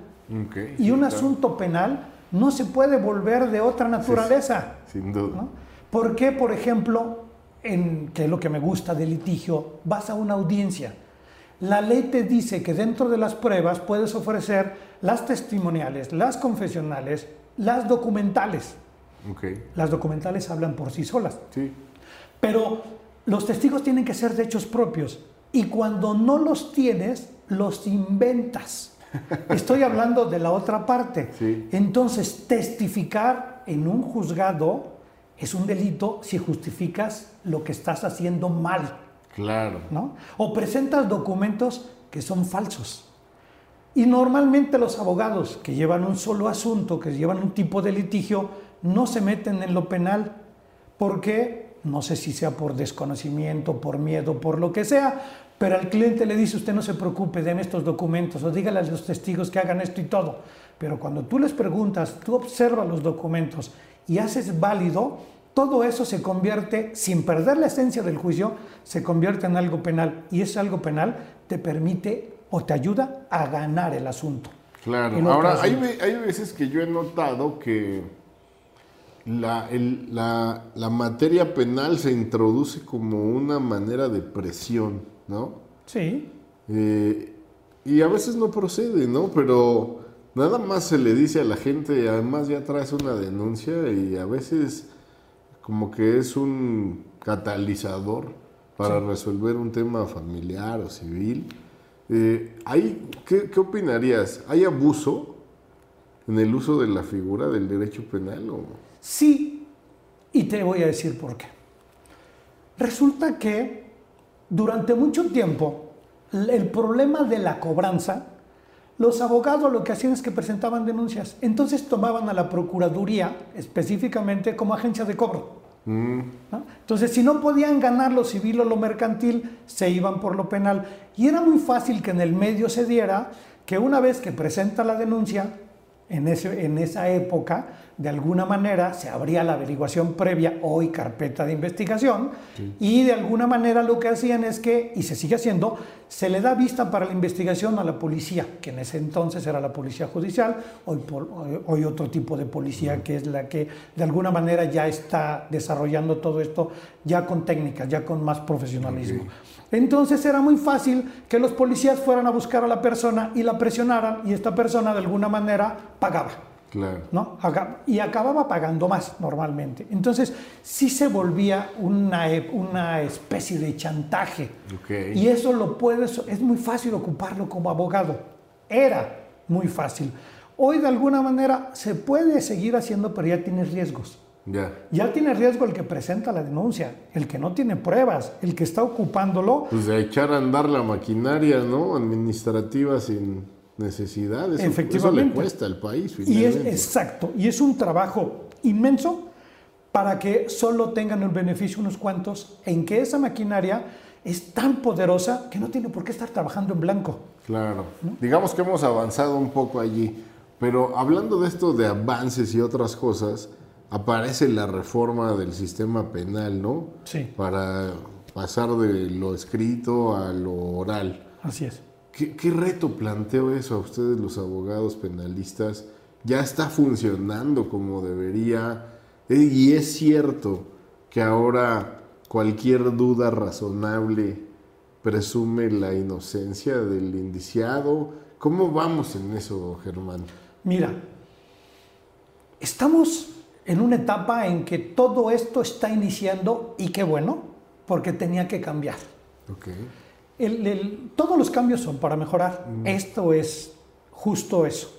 y un asunto penal no se puede volver de otra naturaleza. sin duda. ¿Por qué, por ejemplo, en, que es lo que me gusta del litigio, vas a una audiencia? La ley te dice que dentro de las pruebas puedes ofrecer las testimoniales, las confesionales, las documentales. Las documentales hablan por sí solas. Sí. Pero los testigos tienen que ser de hechos propios. Y cuando no los tienes, los inventas. Estoy hablando de la otra parte. Entonces, testificar en un juzgado es un delito si justificas lo que estás haciendo mal. Claro. ¿no? O presentas documentos que son falsos. Y normalmente los abogados que llevan un solo asunto, que llevan un tipo de litigio, no se meten en lo penal porque no sé si sea por desconocimiento, por miedo, por lo que sea, pero al cliente le dice usted no se preocupe, den estos documentos o dígale a los testigos que hagan esto y todo. Pero cuando tú les preguntas, tú observas los documentos y haces válido, todo eso se convierte, sin perder la esencia del juicio, se convierte en algo penal. Y ese algo penal te permite o te ayuda a ganar el asunto. Claro, ahora hay, hay veces que yo he notado que la, la, materia penal se introduce como una manera de presión, ¿no? Sí. Eh, y a veces no procede, ¿no? Pero nada más se le dice a la gente, además ya traes una denuncia y a veces como que es un catalizador para resolver un tema familiar o civil. Eh, ¿qué, ¿qué, opinarías? ¿Hay abuso en el uso de la figura del derecho penal? O? Sí, y te voy a decir por qué. Resulta que durante mucho tiempo el problema de la cobranza, los abogados lo que hacían es que presentaban denuncias. Entonces tomaban a la Procuraduría específicamente como agencia de cobro. Mm. Entonces, si no podían ganar lo civil o lo mercantil, se iban por lo penal. Y era muy fácil que en el medio se diera que una vez que presenta la denuncia, en, ese, en esa época, de alguna manera se abría la averiguación previa, hoy carpeta de investigación, y de alguna manera lo que hacían es que, y se sigue haciendo, se le da vista para la investigación a la policía, que en ese entonces era la policía judicial, hoy, hoy otro tipo de policía que es la que de alguna manera ya está desarrollando todo esto ya con técnicas, ya con más profesionalismo. Entonces era muy fácil que los policías fueran a buscar a la persona y la presionaran y esta persona de alguna manera pagaba. Claro. ¿no? Y acababa pagando más normalmente. Entonces sí se volvía una, una especie de chantaje. Y eso lo puedes, es muy fácil ocuparlo como abogado. Era muy fácil. Hoy de alguna manera se puede seguir haciendo, pero ya tienes riesgos. Ya tiene riesgo el que presenta la denuncia, el que no tiene pruebas, el que está ocupándolo. Pues de echar a andar la maquinaria, ¿no? Administrativa sin necesidad. Eso, Efectivamente. le cuesta al país. Y es exacto. Y es un trabajo inmenso para que solo tengan el beneficio unos cuantos, en que esa maquinaria es tan poderosa que no tiene por qué estar trabajando en blanco. Claro. Digamos que hemos avanzado un poco allí. Pero hablando de esto de avances y otras cosas, aparece la reforma del sistema penal, ¿no? Sí. Para pasar de lo escrito a lo oral. Así es. ¿Qué, reto planteó eso a ustedes los abogados penalistas? ¿Ya está funcionando como debería? Eh, y es cierto que ahora cualquier duda razonable presume la inocencia del indiciado. ¿Cómo vamos en eso, Germán? Mira, estamos en una etapa en que todo esto está iniciando y qué bueno, porque tenía que cambiar. Todos los cambios son para mejorar. Mm. Esto es justo eso.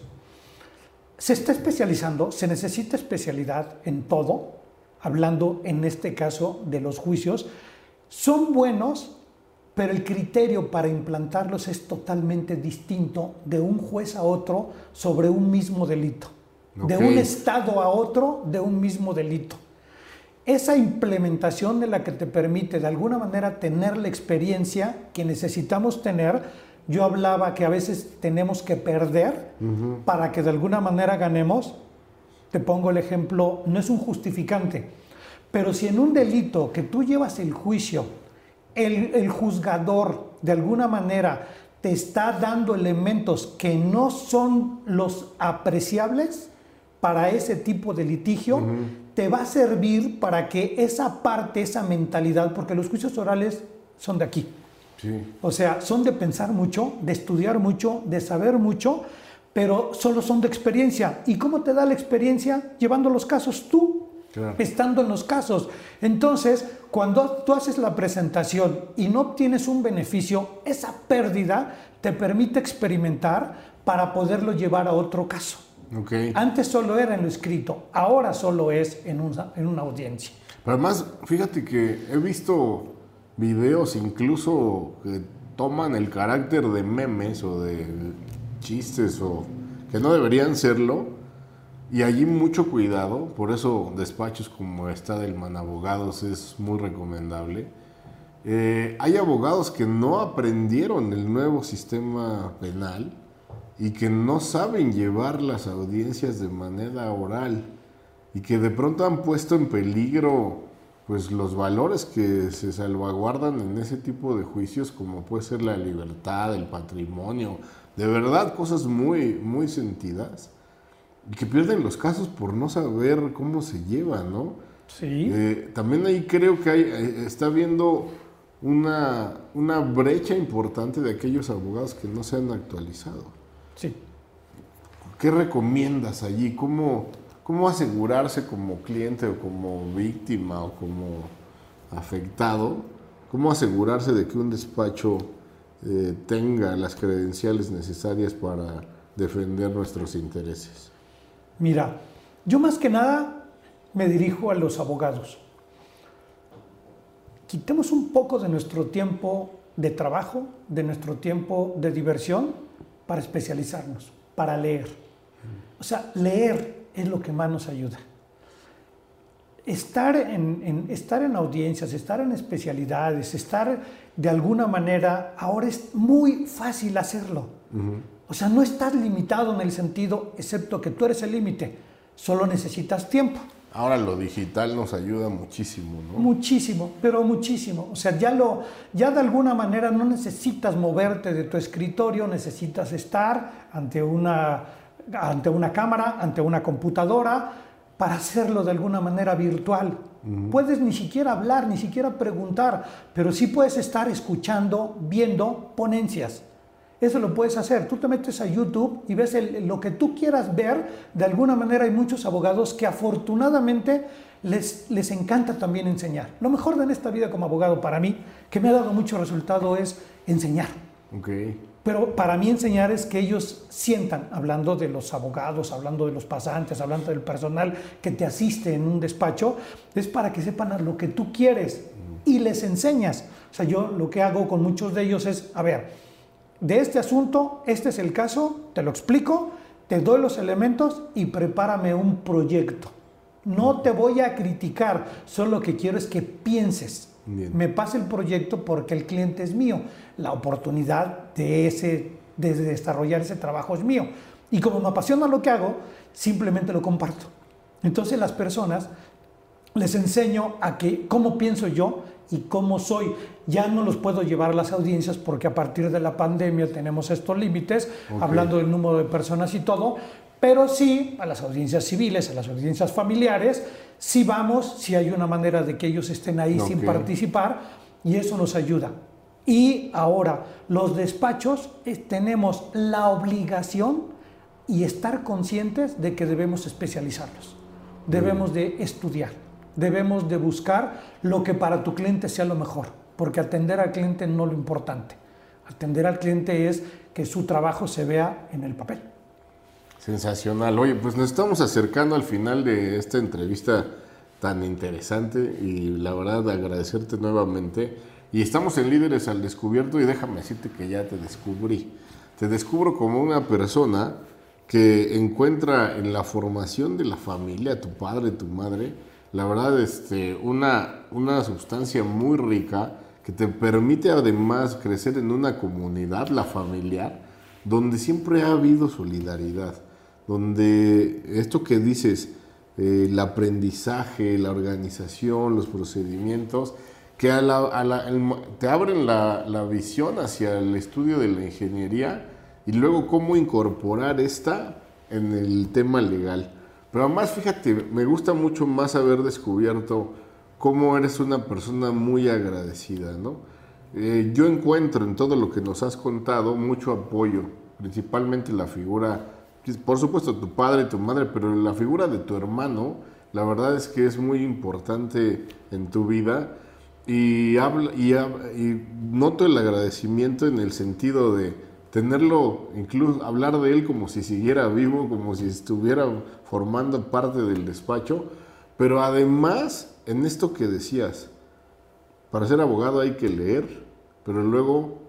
Se está especializando, se necesita especialidad en todo, hablando en este caso de los juicios. Son buenos, pero el criterio para implantarlos es totalmente distinto de un juez a otro sobre un mismo delito de un estado a otro de un mismo delito. Esa implementación de la que te permite de alguna manera tener la experiencia que necesitamos tener, yo hablaba que a veces tenemos que perder para que de alguna manera ganemos. Te pongo el ejemplo, no es un justificante, pero si en un delito que tú llevas el juicio, el, el juzgador de alguna manera te está dando elementos que no son los apreciables, para ese tipo de litigio, te va a servir para que esa parte, esa mentalidad, porque los juicios orales son de aquí. O sea, son de pensar mucho, de estudiar mucho, de saber mucho, pero solo son de experiencia. ¿Y cómo te da la experiencia? Llevando los casos tú, estando en los casos. Entonces, cuando tú haces la presentación y no obtienes un beneficio, esa pérdida te permite experimentar para poderlo llevar a otro caso. Antes solo era en lo escrito, ahora solo es en una, en una audiencia. Pero además, fíjate que he visto videos incluso que toman el carácter de memes o de chistes o que no deberían serlo. Y allí mucho cuidado, por eso despachos como esta del Manabogados es muy recomendable. Eh, hay abogados que no aprendieron el nuevo sistema penal y que no saben llevar las audiencias de manera oral y que de pronto han puesto en peligro pues los valores que se salvaguardan en ese tipo de juicios como puede ser la libertad, el patrimonio, de verdad cosas muy muy sentidas y que pierden los casos por no saber cómo se lleva, ¿no? Sí. Eh, también ahí creo que hay, eh, está habiendo una, una brecha importante de aquellos abogados que no se han actualizado. Sí. ¿qué recomiendas allí? ¿Cómo, ¿Cómo asegurarse como cliente o como víctima o como afectado? ¿Cómo asegurarse de que un despacho eh, tenga las credenciales necesarias para defender nuestros intereses? Mira, yo más que nada me dirijo a los abogados. Quitemos un poco de nuestro tiempo de trabajo, de nuestro tiempo de diversión, para especializarnos, para leer. O sea, leer es lo que más nos ayuda. Estar en, estar en audiencias, estar en especialidades, estar de alguna manera, ahora es muy fácil hacerlo. O sea, no estás limitado en el sentido, excepto que tú eres el límite, solo necesitas tiempo. Ahora lo digital nos ayuda muchísimo, ¿no? Muchísimo, pero muchísimo. O sea, ya, lo, ya de alguna manera no necesitas moverte de tu escritorio, necesitas estar ante una, ante una cámara, ante una computadora, para hacerlo de alguna manera virtual. Puedes ni siquiera hablar, ni siquiera preguntar, pero sí puedes estar escuchando, viendo ponencias. Eso lo puedes hacer. Tú te metes a YouTube y ves lo que tú quieras ver. De alguna manera hay muchos abogados que afortunadamente les, les encanta también enseñar. Lo mejor de en esta vida como abogado para mí, que me ha dado mucho resultado, es enseñar. Okay. Pero para mí enseñar es que ellos sientan, hablando de los abogados, hablando de los pasantes, hablando del personal que te asiste en un despacho, es para que sepan lo que tú quieres y les enseñas. O sea, yo lo que hago con muchos de ellos es, a ver, de este asunto, este es el caso, te lo explico, te doy los elementos y prepárame un proyecto. No te voy a criticar, solo lo que quiero es que pienses. Me pase el proyecto porque el cliente es mío, la oportunidad de, ese, de desarrollar ese trabajo es mío. Y como me apasiona lo que hago, simplemente lo comparto. Entonces las personas les enseño a que cómo pienso yo y cómo soy. Ya no los puedo llevar a las audiencias porque a partir de la pandemia tenemos estos límites, hablando del número de personas y todo, pero sí a las audiencias civiles, a las audiencias familiares, sí vamos, si hay una manera de que ellos estén ahí sin participar y eso nos ayuda. Y ahora, los despachos eh, tenemos la obligación y estar conscientes de que debemos especializarlos, debemos de estudiar debemos de buscar lo que para tu cliente sea lo mejor, porque atender al cliente no lo importante. Atender al cliente es que su trabajo se vea en el papel. Sensacional. Oye, pues nos estamos acercando al final de esta entrevista tan interesante y la verdad agradecerte nuevamente. Y estamos en Líderes al Descubierto y déjame decirte que ya te descubrí. Te descubro como una persona que encuentra en la formación de la familia, tu padre, tu madre, la verdad, este, una, una sustancia muy rica que te permite además crecer en una comunidad, la familiar, donde siempre ha habido solidaridad, donde esto que dices, eh, el aprendizaje, la organización, los procedimientos, que te abren la, la, visión hacia el estudio de la ingeniería y luego cómo incorporar esta en el tema legal. Pero además, fíjate, me gusta mucho más haber descubierto cómo eres una persona muy agradecida, ¿no? Eh, yo encuentro en todo lo que nos has contado mucho apoyo, principalmente la figura, pues, por supuesto tu padre y tu madre, pero la figura de tu hermano, la verdad es que es muy importante en tu vida y, habla, y, y noto el agradecimiento en el sentido de, tenerlo, incluso hablar de él como si siguiera vivo, como si estuviera formando parte del despacho, pero además, en esto que decías, para ser abogado hay que leer, pero luego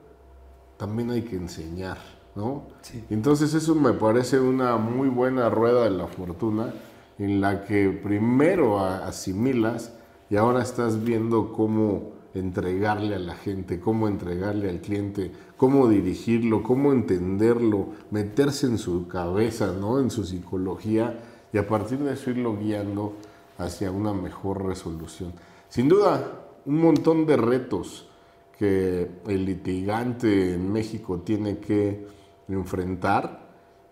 también hay que enseñar, ¿no? Entonces eso me parece una muy buena rueda de la fortuna en la que primero asimilas y ahora estás viendo cómo entregarle a la gente, cómo entregarle al cliente, cómo dirigirlo, cómo entenderlo, meterse en su cabeza, ¿no? en su psicología y a partir de eso irlo guiando hacia una mejor resolución. Sin duda, un montón de retos que el litigante en México tiene que enfrentar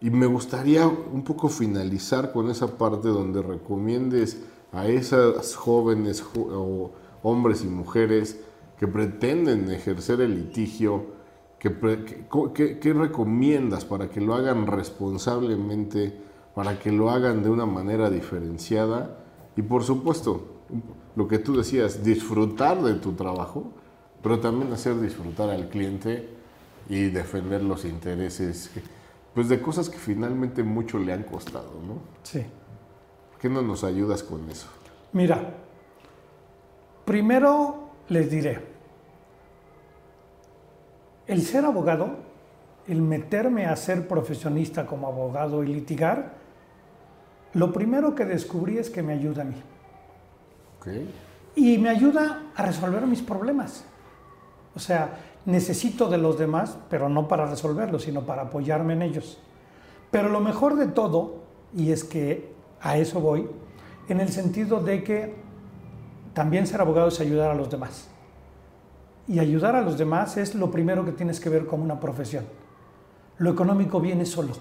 y me gustaría un poco finalizar con esa parte donde recomiendes a esas jóvenes o hombres y mujeres que pretenden ejercer el litigio ¿Qué, recomiendas para que lo hagan responsablemente, para que lo hagan de una manera diferenciada? Y por supuesto, lo que tú decías, disfrutar de tu trabajo, pero también hacer disfrutar al cliente y defender los intereses, pues de cosas que finalmente mucho le han costado, ¿no? Sí. ¿Qué no nos ayudas con eso? Mira, primero les diré, el ser abogado, el meterme a ser profesionista como abogado y litigar, lo primero que descubrí es que me ayuda a mí. Y me ayuda a resolver mis problemas. O sea, necesito de los demás, pero no para resolverlos, sino para apoyarme en ellos. Pero lo mejor de todo, y es que a eso voy, en el sentido de que también ser abogado es ayudar a los demás. Y ayudar a los demás es lo primero que tienes que ver como una profesión. Lo económico viene solo.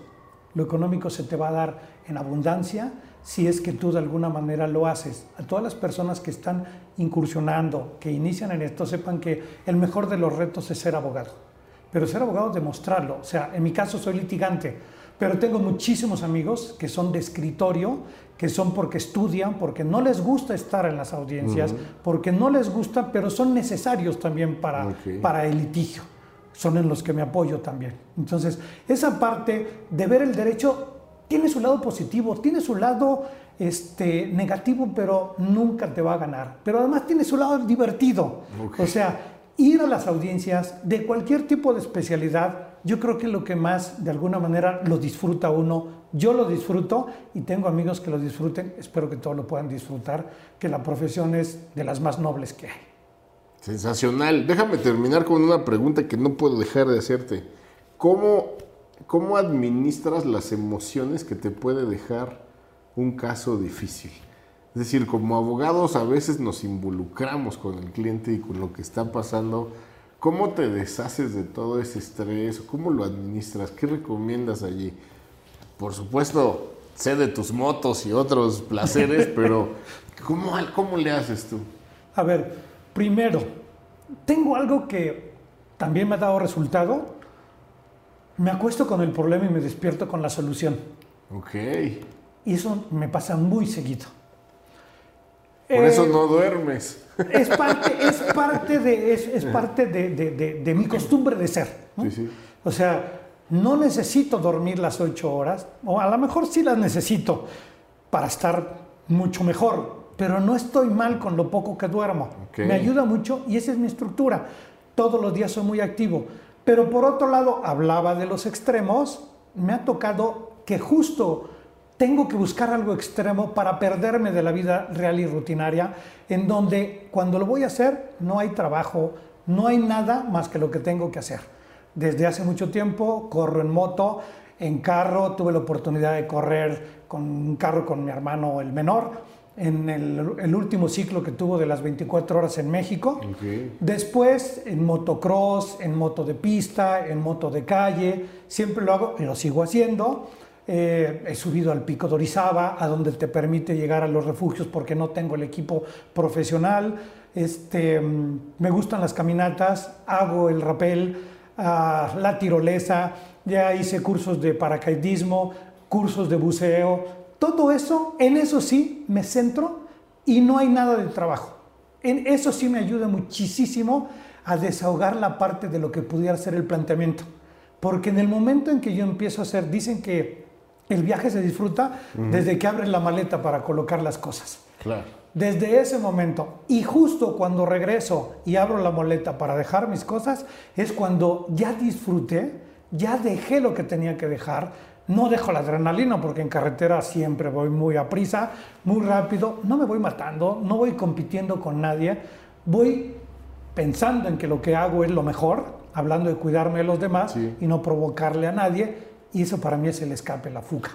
Lo económico se te va a dar en abundancia si es que tú de alguna manera lo haces. A todas las personas que están incursionando, que inician en esto, sepan que el mejor de los retos es ser abogado. Pero ser abogado, demostrarlo. O sea, en mi caso soy litigante, pero tengo muchísimos amigos que son de escritorio, que son porque estudian, porque no les gusta estar en las audiencias, porque no les gusta, pero son necesarios también para, para el litigio. Son en los que me apoyo también. Entonces, esa parte de ver el derecho tiene su lado positivo, tiene su lado este, negativo, pero nunca te va a ganar. Pero además tiene su lado divertido. O sea, ir a las audiencias de cualquier tipo de especialidad, yo creo que lo que más de alguna manera lo disfruta uno yo lo disfruto y tengo amigos que lo disfruten. Espero que todos lo puedan disfrutar, que la profesión es de las más nobles que hay. Sensacional. Déjame terminar con una pregunta que no puedo dejar de hacerte. ¿Cómo, cómo administras las emociones que te puede dejar un caso difícil? Es decir, como abogados a veces nos involucramos con el cliente y con lo que está pasando. ¿Cómo te deshaces de todo ese estrés? ¿Cómo lo administras? ¿Qué recomiendas allí? por supuesto, sé de tus motos y otros placeres, pero ¿cómo, ¿cómo le haces tú? A ver, primero, tengo algo que también me ha dado resultado. Me acuesto con el problema y me despierto con la solución. Ok. Y eso me pasa muy seguido. Por eso eh, no duermes. Es parte, es parte, de, es, parte de, de, mi costumbre de ser. Sí, sí. O sea, no necesito dormir las ocho horas, o a lo mejor sí las necesito para estar mucho mejor, pero no estoy mal con lo poco que duermo. Me ayuda mucho y esa es mi estructura. Todos los días soy muy activo. Pero por otro lado, hablaba de los extremos, me ha tocado que justo tengo que buscar algo extremo para perderme de la vida real y rutinaria, en donde cuando lo voy a hacer no hay trabajo, no hay nada más que lo que tengo que hacer. Desde hace mucho tiempo corro en moto, en carro, tuve la oportunidad de correr con un carro con mi hermano el menor, en el, último ciclo que tuvo de las 24 horas en México. Después en motocross, en moto de pista, en moto de calle, siempre lo hago y lo sigo haciendo. Eh, he subido al pico de Orizaba, a donde te permite llegar a los refugios porque no tengo el equipo profesional. Este, mm, me gustan las caminatas, hago el rappel la tirolesa, ya hice cursos de paracaidismo, cursos de buceo, todo eso, en eso sí me centro y no hay nada de trabajo. En eso sí me ayuda muchísimo a desahogar la parte de lo que pudiera ser el planteamiento. Porque en el momento en que yo empiezo a hacer, dicen que el viaje se disfruta desde que abres la maleta para colocar las cosas. Claro. Desde ese momento, y justo cuando regreso y abro la moleta para dejar mis cosas, es cuando ya disfruté, ya dejé lo que tenía que dejar, no dejo la adrenalina porque en carretera siempre voy muy a prisa, muy rápido, no me voy matando, no voy compitiendo con nadie, voy pensando en que lo que hago es lo mejor, hablando de cuidarme de los demás y no provocarle a nadie, y eso para mí es el escape, la fuga.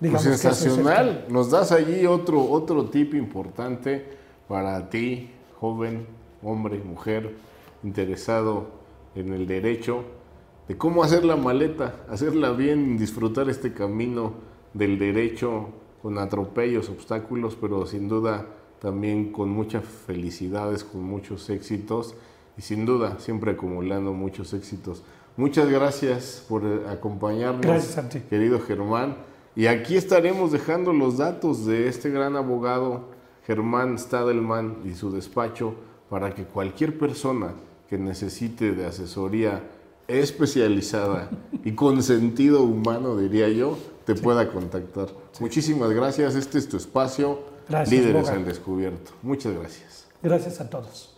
Pues sensacional. Nos das allí otro, otro tip importante para ti, joven, hombre, mujer, interesado en el derecho, de cómo hacer la maleta, hacerla bien, disfrutar este camino del derecho con atropellos, obstáculos, pero sin duda también con muchas felicidades, con muchos éxitos y sin duda siempre acumulando muchos éxitos. Muchas gracias por eh, acompañarnos, Gracias a ti. querido Germán. Y aquí estaremos dejando los datos de este gran abogado, Germán Stadelman, y su despacho, para que cualquier persona que necesite de asesoría especializada y con sentido humano, diría yo, te pueda contactar. Muchísimas gracias. Este es tu espacio, Gracias, Líderes Boga. al Descubierto. Muchas gracias. Gracias a todos.